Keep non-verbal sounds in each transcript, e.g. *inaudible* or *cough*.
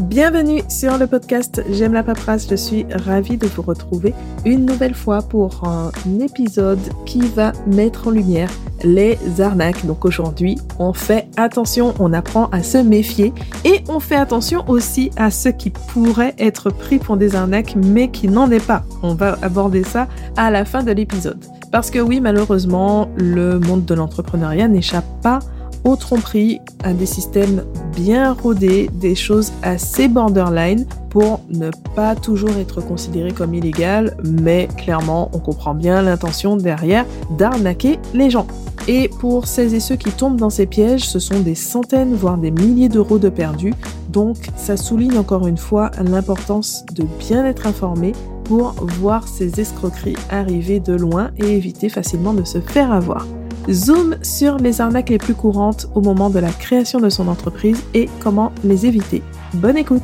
Bienvenue sur le podcast J'aime la paperasse. Je suis ravie de vous retrouver une nouvelle fois pour un épisode qui va mettre en lumière les arnaques. Donc aujourd'hui, on fait attention, on apprend à se méfier et on fait attention aussi à ceux qui pourraient être pris pour des arnaques mais qui n'en est pas. On va aborder ça à la fin de l'épisode. Parce que oui, malheureusement, le monde de l'entrepreneuriat n'échappe pas aux tromperies, à des systèmes bien rodés, des choses assez borderline pour ne pas toujours être considéré comme illégal, mais clairement, on comprend bien l'intention derrière d'arnaquer les gens. Et pour celles et ceux qui tombent dans ces pièges, ce sont des centaines, voire des milliers d'euros de perdus. Donc, ça souligne encore une fois l'importance de bien être informé pour voir ces escroqueries arriver de loin et éviter facilement de se faire avoir. Zoom sur les arnaques les plus courantes au moment de la création de son entreprise et comment les éviter. Bonne écoute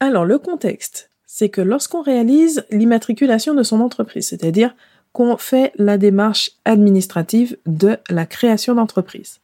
Alors le contexte, c'est que lorsqu'on réalise l'immatriculation de son entreprise, c'est-à-dire qu'on fait la démarche administrative de la création d'entreprise,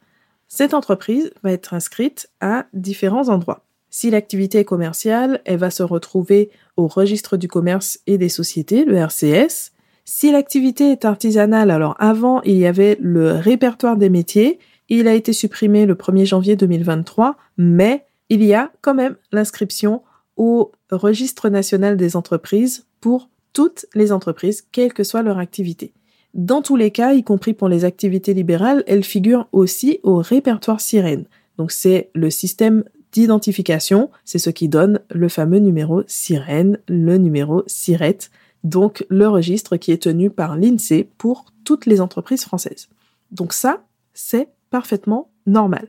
cette entreprise va être inscrite à différents endroits. Si l'activité est commerciale, elle va se retrouver au registre du commerce et des sociétés, le RCS. Si l'activité est artisanale, alors avant, il y avait le répertoire des métiers. Il a été supprimé le 1er janvier 2023, mais il y a quand même l'inscription au registre national des entreprises pour toutes les entreprises, quelle que soit leur activité. Dans tous les cas, y compris pour les activités libérales, elles figurent aussi au répertoire sirène. Donc c'est le système d'identification, c'est ce qui donne le fameux numéro sirène, le numéro SIRET, donc le registre qui est tenu par l'INSEE pour toutes les entreprises françaises. Donc ça, c'est parfaitement normal.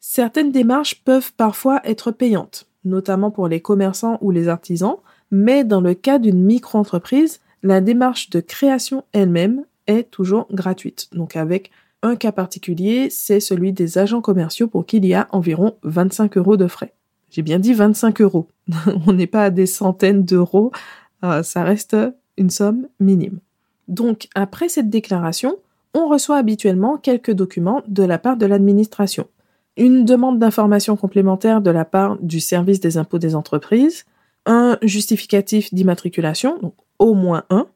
Certaines démarches peuvent parfois être payantes, notamment pour les commerçants ou les artisans, mais dans le cas d'une micro-entreprise, la démarche de création elle-même est toujours gratuite, donc avec un cas particulier, c'est celui des agents commerciaux pour qui il y a environ 25 euros de frais. J'ai bien dit 25 euros. *laughs* On n'est pas à des centaines d'euros, euh, ça reste une somme minime. Donc, après cette déclaration, on reçoit habituellement quelques documents de la part de l'administration. Une demande d'information complémentaire de la part du service des impôts des entreprises, un justificatif d'immatriculation, au moins un,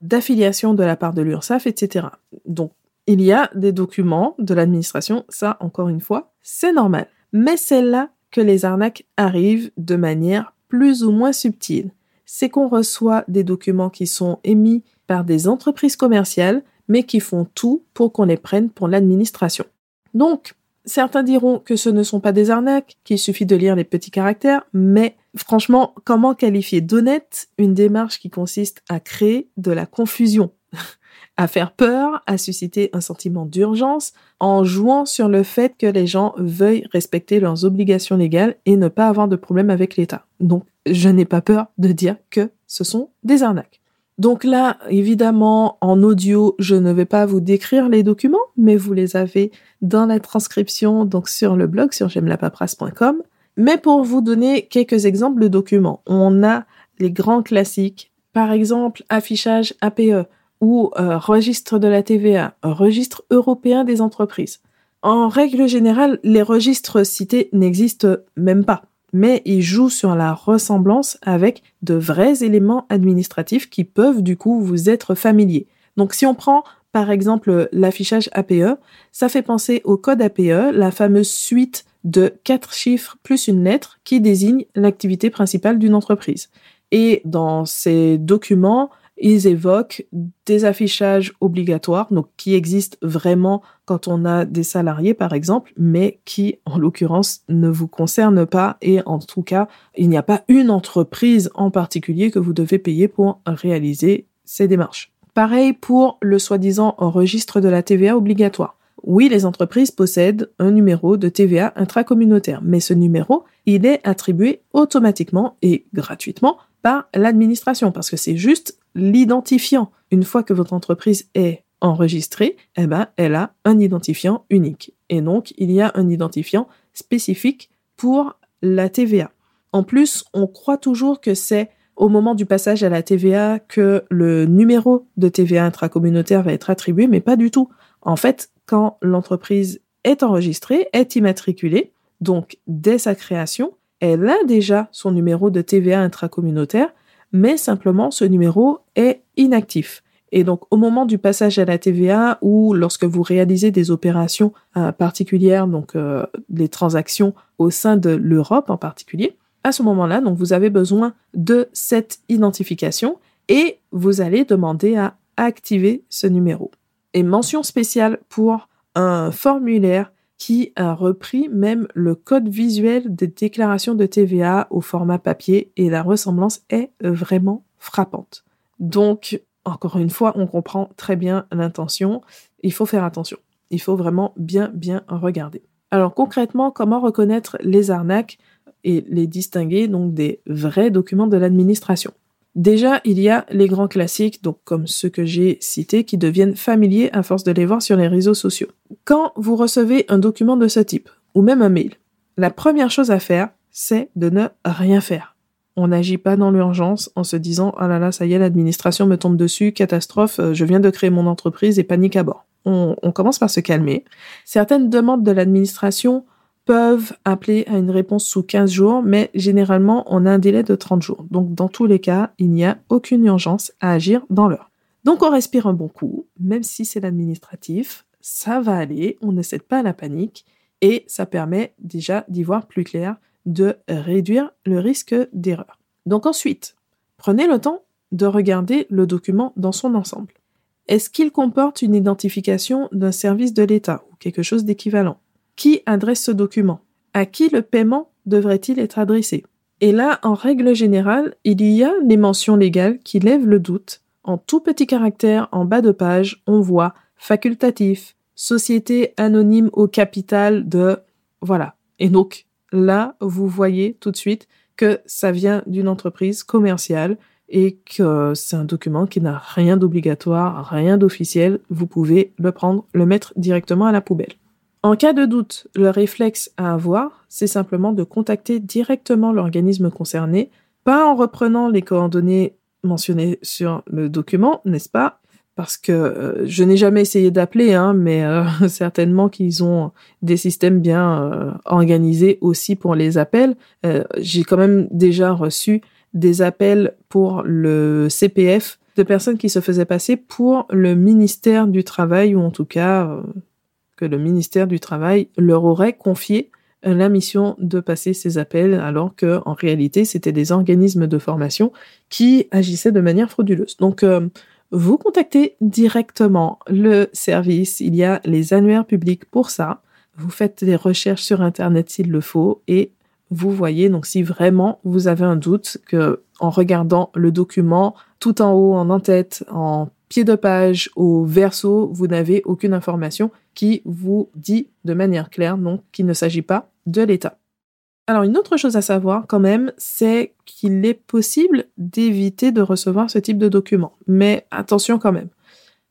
d'affiliation de la part de l'URSSAF, etc. Donc, il y a des documents de l'administration, ça encore une fois, c'est normal. Mais c'est là que les arnaques arrivent de manière plus ou moins subtile. C'est qu'on reçoit des documents qui sont émis par des entreprises commerciales, mais qui font tout pour qu'on les prenne pour l'administration. Donc, certains diront que ce ne sont pas des arnaques, qu'il suffit de lire les petits caractères, mais franchement, comment qualifier d'honnête une démarche qui consiste à créer de la confusion? À faire peur, à susciter un sentiment d'urgence en jouant sur le fait que les gens veuillent respecter leurs obligations légales et ne pas avoir de problème avec l'État. Donc, je n'ai pas peur de dire que ce sont des arnaques. Donc là, évidemment, en audio, je ne vais pas vous décrire les documents, mais vous les avez dans la transcription, donc sur le blog, sur j'aime-la-paperasse.com. Mais pour vous donner quelques exemples de documents, on a les grands classiques, par exemple, affichage APE, ou euh, registre de la TVA, registre européen des entreprises. En règle générale, les registres cités n'existent même pas, mais ils jouent sur la ressemblance avec de vrais éléments administratifs qui peuvent du coup vous être familiers. Donc si on prend par exemple l'affichage APE, ça fait penser au code APE, la fameuse suite de quatre chiffres plus une lettre qui désigne l'activité principale d'une entreprise. Et dans ces documents, ils évoquent des affichages obligatoires, donc qui existent vraiment quand on a des salariés par exemple, mais qui en l'occurrence ne vous concernent pas et en tout cas, il n'y a pas une entreprise en particulier que vous devez payer pour réaliser ces démarches. Pareil pour le soi-disant registre de la TVA obligatoire. Oui, les entreprises possèdent un numéro de TVA intracommunautaire, mais ce numéro, il est attribué automatiquement et gratuitement par l'administration parce que c'est juste l'identifiant. Une fois que votre entreprise est enregistrée, eh ben, elle a un identifiant unique. Et donc, il y a un identifiant spécifique pour la TVA. En plus, on croit toujours que c'est au moment du passage à la TVA que le numéro de TVA intracommunautaire va être attribué, mais pas du tout. En fait, quand l'entreprise est enregistrée, est immatriculée. Donc, dès sa création, elle a déjà son numéro de TVA intracommunautaire, mais simplement ce numéro est inactif. Et donc, au moment du passage à la TVA ou lorsque vous réalisez des opérations euh, particulières, donc euh, des transactions au sein de l'Europe en particulier, à ce moment-là, donc vous avez besoin de cette identification et vous allez demander à activer ce numéro. Et mention spéciale pour un formulaire qui a repris même le code visuel des déclarations de TVA au format papier et la ressemblance est vraiment frappante. Donc, encore une fois, on comprend très bien l'intention. Il faut faire attention. Il faut vraiment bien, bien regarder. Alors concrètement, comment reconnaître les arnaques et les distinguer donc des vrais documents de l'administration? Déjà, il y a les grands classiques, donc comme ceux que j'ai cités, qui deviennent familiers à force de les voir sur les réseaux sociaux. Quand vous recevez un document de ce type, ou même un mail, la première chose à faire, c'est de ne rien faire. On n'agit pas dans l'urgence en se disant ah là là ça y est l'administration me tombe dessus catastrophe euh, je viens de créer mon entreprise et panique à bord. On, on commence par se calmer. Certaines demandes de l'administration peuvent appeler à une réponse sous 15 jours, mais généralement, on a un délai de 30 jours. Donc, dans tous les cas, il n'y a aucune urgence à agir dans l'heure. Donc, on respire un bon coup, même si c'est l'administratif, ça va aller, on ne cède pas à la panique, et ça permet déjà d'y voir plus clair, de réduire le risque d'erreur. Donc ensuite, prenez le temps de regarder le document dans son ensemble. Est-ce qu'il comporte une identification d'un service de l'État ou quelque chose d'équivalent? Qui adresse ce document? À qui le paiement devrait-il être adressé? Et là, en règle générale, il y a les mentions légales qui lèvent le doute. En tout petit caractère, en bas de page, on voit facultatif, société anonyme au capital de... Voilà. Et donc, là, vous voyez tout de suite que ça vient d'une entreprise commerciale et que c'est un document qui n'a rien d'obligatoire, rien d'officiel. Vous pouvez le prendre, le mettre directement à la poubelle. En cas de doute, le réflexe à avoir, c'est simplement de contacter directement l'organisme concerné, pas en reprenant les coordonnées mentionnées sur le document, n'est-ce pas? Parce que euh, je n'ai jamais essayé d'appeler, hein, mais euh, *laughs* certainement qu'ils ont des systèmes bien euh, organisés aussi pour les appels. J'ai quand même déjà reçu des appels pour le CPF de personnes qui se faisaient passer pour le ministère du Travail ou en tout cas que le ministère du Travail leur aurait confié la mission de passer ces appels alors que en réalité c'était des organismes de formation qui agissaient de manière frauduleuse. Donc euh, vous contactez directement le service, il y a les annuaires publics pour ça. Vous faites des recherches sur internet s'il le faut et vous voyez donc si vraiment vous avez un doute que en regardant le document tout en haut en en-tête en pied de page au verso, vous n'avez aucune information qui vous dit de manière claire donc qu'il ne s'agit pas de l'État. Alors une autre chose à savoir quand même, c'est qu'il est possible d'éviter de recevoir ce type de document. Mais attention quand même.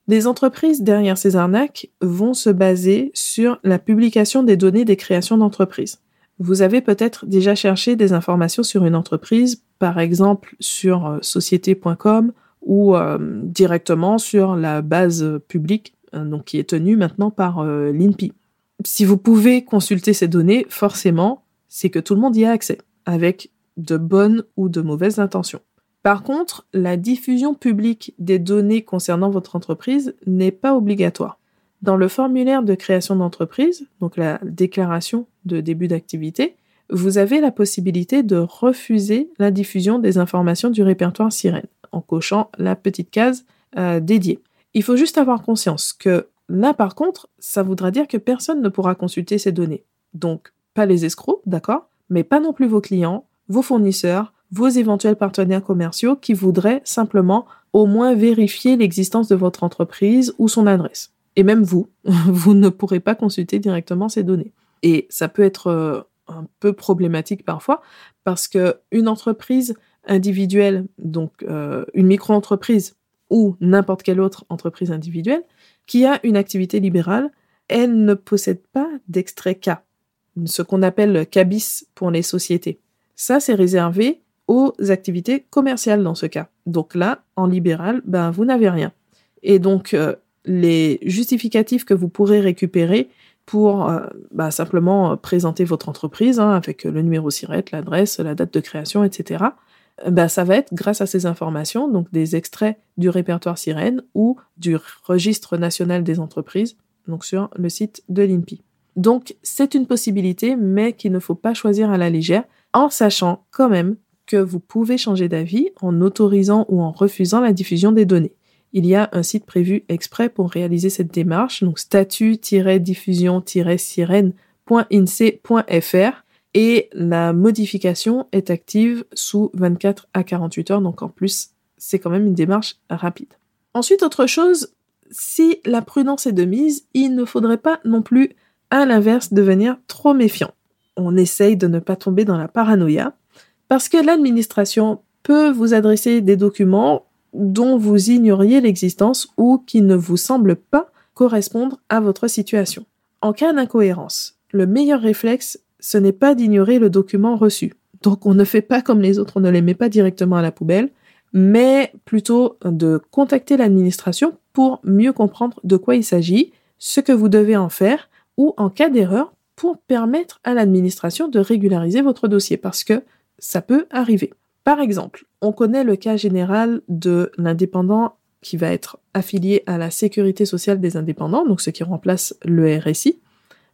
Les entreprises derrière ces arnaques vont se baser sur la publication des données des créations d'entreprises. Vous avez peut-être déjà cherché des informations sur une entreprise, par exemple sur euh, société.com ou euh, directement sur la base publique, euh, donc qui est tenue maintenant par euh, l'INPI. Si vous pouvez consulter ces données, forcément, c'est que tout le monde y a accès, avec de bonnes ou de mauvaises intentions. Par contre, la diffusion publique des données concernant votre entreprise n'est pas obligatoire. Dans le formulaire de création d'entreprise, donc la déclaration de début d'activité, vous avez la possibilité de refuser la diffusion des informations du répertoire sirène en cochant la petite case euh, dédiée. Il faut juste avoir conscience que là, par contre, ça voudra dire que personne ne pourra consulter ces données. Donc, pas les escrocs, d'accord, mais pas non plus vos clients, vos fournisseurs, vos éventuels partenaires commerciaux qui voudraient simplement au moins vérifier l'existence de votre entreprise ou son adresse. Et même vous, *laughs* vous ne pourrez pas consulter directement ces données. Et ça peut être euh, un peu problématique parfois parce que une entreprise individuelle, donc euh, une micro-entreprise ou n'importe quelle autre entreprise individuelle, qui a une activité libérale, elle ne possède pas d'extrait K, ce qu'on appelle le CABIS pour les sociétés. Ça, c'est réservé aux activités commerciales dans ce cas. Donc là, en libéral, ben, vous n'avez rien. Et donc, euh, les justificatifs que vous pourrez récupérer pour euh, bah, simplement présenter votre entreprise hein, avec le numéro SIRET, l'adresse, la date de création, etc. Bah, ça va être grâce à ces informations, donc des extraits du répertoire sirène ou du registre national des entreprises, donc sur le site de l'INPI. Donc c'est une possibilité, mais qu'il ne faut pas choisir à la légère, en sachant quand même que vous pouvez changer d'avis en autorisant ou en refusant la diffusion des données. Il y a un site prévu exprès pour réaliser cette démarche, donc statut-diffusion-sirène.inse.fr et la modification est active sous 24 à 48 heures, donc en plus, c'est quand même une démarche rapide. Ensuite, autre chose, si la prudence est de mise, il ne faudrait pas non plus, à l'inverse, devenir trop méfiant. On essaye de ne pas tomber dans la paranoïa, parce que l'administration peut vous adresser des documents dont vous ignoriez l'existence ou qui ne vous semblent pas correspondre à votre situation. En cas d'incohérence, le meilleur réflexe, ce n'est pas d'ignorer le document reçu. Donc on ne fait pas comme les autres, on ne les met pas directement à la poubelle, mais plutôt de contacter l'administration pour mieux comprendre de quoi il s'agit, ce que vous devez en faire, ou en cas d'erreur, pour permettre à l'administration de régulariser votre dossier, parce que ça peut arriver. Par exemple, on connaît le cas général de l'indépendant qui va être affilié à la sécurité sociale des indépendants, donc ce qui remplace le RSI,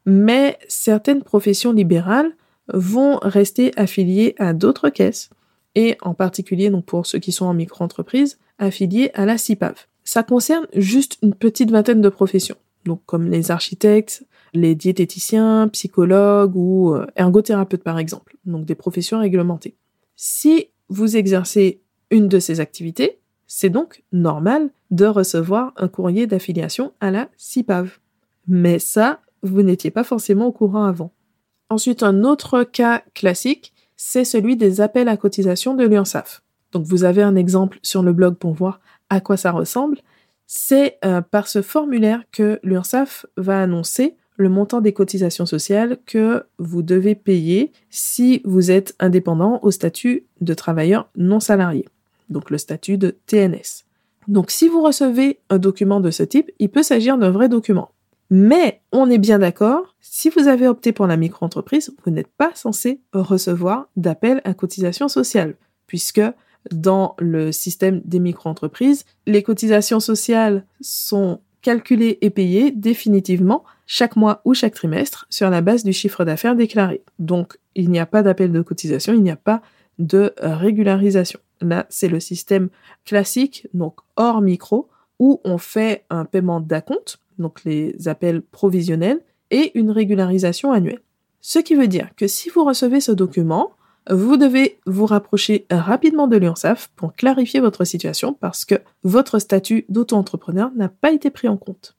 mais certaines professions libérales vont rester affiliées à d'autres caisses, et en particulier donc pour ceux qui sont en micro-entreprise, affiliés à la CIPAV. Ça concerne juste une petite vingtaine de professions, donc comme les architectes, les diététiciens, psychologues ou euh, ergothérapeutes par exemple, donc des professions réglementées. Si vous exercez une de ces activités, c'est donc normal de recevoir un courrier d'affiliation à la CIPAV. Mais ça, vous n'étiez pas forcément au courant avant. Ensuite, un autre cas classique, c'est celui des appels à cotisation de l'UNSAF. Donc vous avez un exemple sur le blog pour voir à quoi ça ressemble. C'est euh, par ce formulaire que l'UNSAF va annoncer le montant des cotisations sociales que vous devez payer si vous êtes indépendant au statut de travailleur non salarié, donc le statut de TNS. Donc si vous recevez un document de ce type, il peut s'agir d'un vrai document. Mais on est bien d'accord, si vous avez opté pour la micro-entreprise, vous n'êtes pas censé recevoir d'appel à cotisation sociale, puisque dans le système des micro-entreprises, les cotisations sociales sont calculées et payées définitivement chaque mois ou chaque trimestre sur la base du chiffre d'affaires déclaré. Donc, il n'y a pas d'appel de cotisation, il n'y a pas de régularisation. Là, c'est le système classique, donc hors micro, où on fait un paiement d'acompte, donc les appels provisionnels, et une régularisation annuelle. Ce qui veut dire que si vous recevez ce document, vous devez vous rapprocher rapidement de l'UNSAF pour clarifier votre situation parce que votre statut d'auto-entrepreneur n'a pas été pris en compte.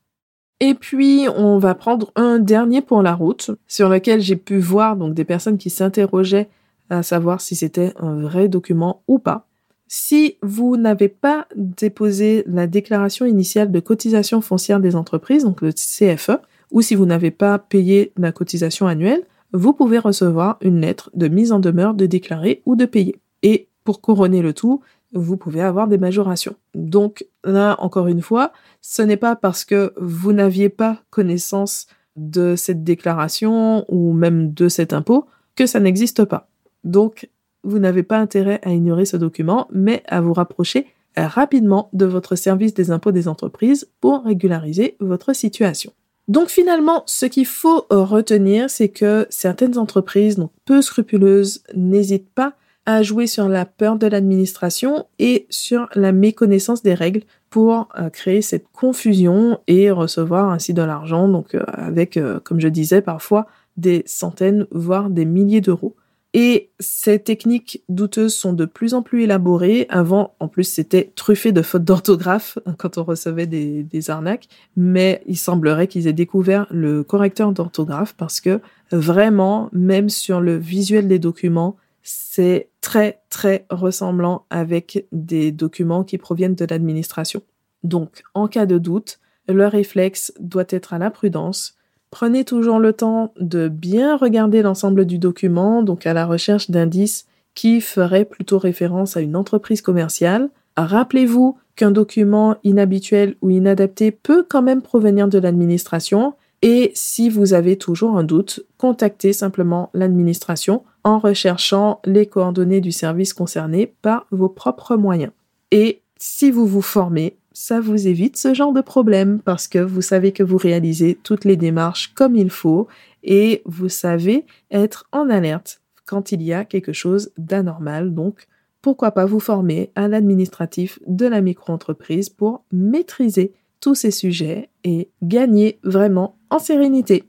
Et puis, on va prendre un dernier pour la route, sur lequel j'ai pu voir donc des personnes qui s'interrogeaient à savoir si c'était un vrai document ou pas. Si vous n'avez pas déposé la déclaration initiale de cotisation foncière des entreprises, donc le CFE, ou si vous n'avez pas payé la cotisation annuelle, vous pouvez recevoir une lettre de mise en demeure de déclarer ou de payer. Et pour couronner le tout, vous pouvez avoir des majorations. Donc là, encore une fois, ce n'est pas parce que vous n'aviez pas connaissance de cette déclaration ou même de cet impôt que ça n'existe pas. Donc, vous n'avez pas intérêt à ignorer ce document, mais à vous rapprocher rapidement de votre service des impôts des entreprises pour régulariser votre situation. Donc finalement, ce qu'il faut retenir, c'est que certaines entreprises, peu scrupuleuses, n'hésitent pas à jouer sur la peur de l'administration et sur la méconnaissance des règles pour euh, créer cette confusion et recevoir ainsi de l'argent, donc euh, avec, euh, comme je disais, parfois des centaines, voire des milliers d'euros. Et ces techniques douteuses sont de plus en plus élaborées. Avant, en plus, c'était truffé de fautes d'orthographe quand on recevait des, des arnaques. Mais il semblerait qu'ils aient découvert le correcteur d'orthographe parce que vraiment, même sur le visuel des documents, c'est très très ressemblant avec des documents qui proviennent de l'administration. Donc, en cas de doute, le réflexe doit être à la prudence. Prenez toujours le temps de bien regarder l'ensemble du document, donc à la recherche d'indices qui feraient plutôt référence à une entreprise commerciale. Rappelez-vous qu'un document inhabituel ou inadapté peut quand même provenir de l'administration Et si vous avez toujours un doute, contactez simplement l'administration en recherchant les coordonnées du service concerné par vos propres moyens. Et si vous vous formez, ça vous évite ce genre de problème parce que vous savez que vous réalisez toutes les démarches comme il faut et vous savez être en alerte quand il y a quelque chose d'anormal. Donc, pourquoi pas vous former à l'administratif de la micro-entreprise pour maîtriser tous ces sujets et gagner vraiment en sérénité.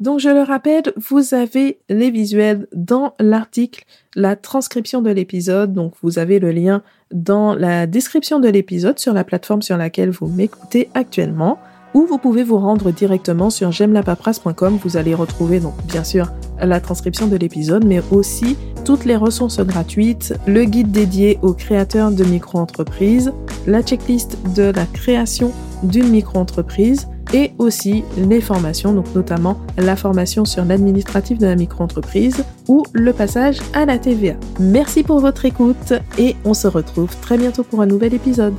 Donc je le rappelle, vous avez les visuels dans l'article, la transcription de l'épisode, donc vous avez le lien dans la description de l'épisode sur la plateforme sur laquelle vous m'écoutez actuellement ou vous pouvez vous rendre directement sur j'aime-la-paperasse.com. Vous allez retrouver donc bien sûr la transcription de l'épisode, mais aussi toutes les ressources gratuites, le guide dédié aux créateurs de micro-entreprises, la checklist de la création d'une micro-entreprise et aussi les formations, donc notamment la formation sur l'administratif de la micro-entreprise ou le passage à la TVA. Merci pour votre écoute et on se retrouve très bientôt pour un nouvel épisode.